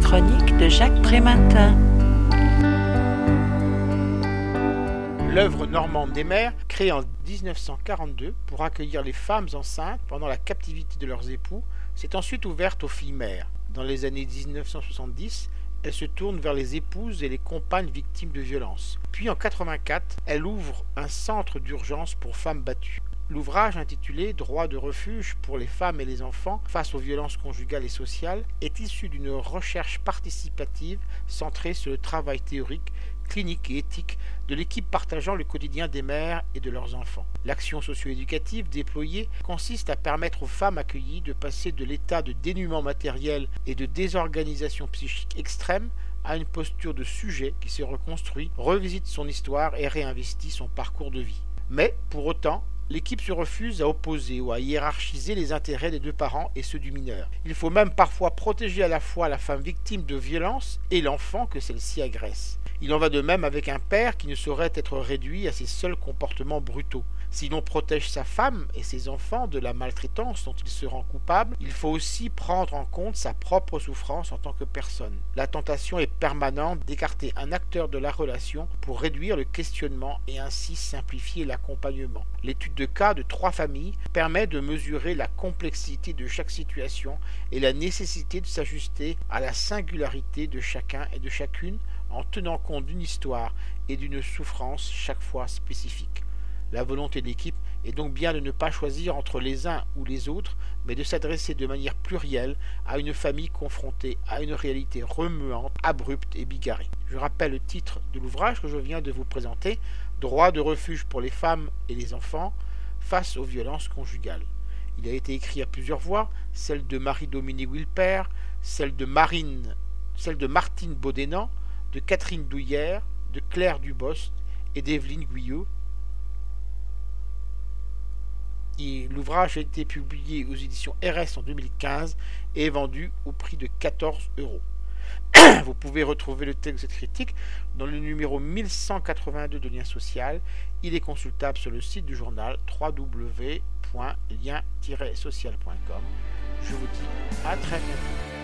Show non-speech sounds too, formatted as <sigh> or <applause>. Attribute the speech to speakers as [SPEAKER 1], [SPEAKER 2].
[SPEAKER 1] chronique de Jacques Prémantin.
[SPEAKER 2] L'œuvre normande des mères, créée en 1942 pour accueillir les femmes enceintes pendant la captivité de leurs époux, s'est ensuite ouverte aux filles mères. Dans les années 1970, elle se tourne vers les épouses et les compagnes victimes de violences. Puis en 1984, elle ouvre un centre d'urgence pour femmes battues. L'ouvrage intitulé Droit de refuge pour les femmes et les enfants face aux violences conjugales et sociales est issu d'une recherche participative centrée sur le travail théorique, clinique et éthique de l'équipe partageant le quotidien des mères et de leurs enfants. L'action socio-éducative déployée consiste à permettre aux femmes accueillies de passer de l'état de dénuement matériel et de désorganisation psychique extrême à une posture de sujet qui se reconstruit, revisite son histoire et réinvestit son parcours de vie. Mais, pour autant, L'équipe se refuse à opposer ou à hiérarchiser les intérêts des deux parents et ceux du mineur. Il faut même parfois protéger à la fois la femme victime de violence et l'enfant que celle-ci agresse. Il en va de même avec un père qui ne saurait être réduit à ses seuls comportements brutaux. Si l'on protège sa femme et ses enfants de la maltraitance dont il se rend coupable, il faut aussi prendre en compte sa propre souffrance en tant que personne. La tentation est permanente d'écarter un acteur de la relation pour réduire le questionnement et ainsi simplifier l'accompagnement. L'étude de cas de trois familles permet de mesurer la complexité de chaque situation et la nécessité de s'ajuster à la singularité de chacun et de chacune en tenant d'une histoire et d'une souffrance chaque fois spécifique. La volonté de l'équipe est donc bien de ne pas choisir entre les uns ou les autres, mais de s'adresser de manière plurielle à une famille confrontée à une réalité remuante, abrupte et bigarrée. Je rappelle le titre de l'ouvrage que je viens de vous présenter, Droit de refuge pour les femmes et les enfants face aux violences conjugales. Il a été écrit à plusieurs voix, celle de Marie-Dominique Wilper, celle de Marine, celle de Martine Baudénan, de Catherine Douillère, de Claire Dubost et d'Evelyne Guyot, L'ouvrage a été publié aux éditions RS en 2015 et est vendu au prix de 14 euros. <coughs> Vous pouvez retrouver le texte de cette critique dans le numéro 1182 de Lien Social. Il est consultable sur le site du journal www.lien-social.com. Je vous dis à très bientôt.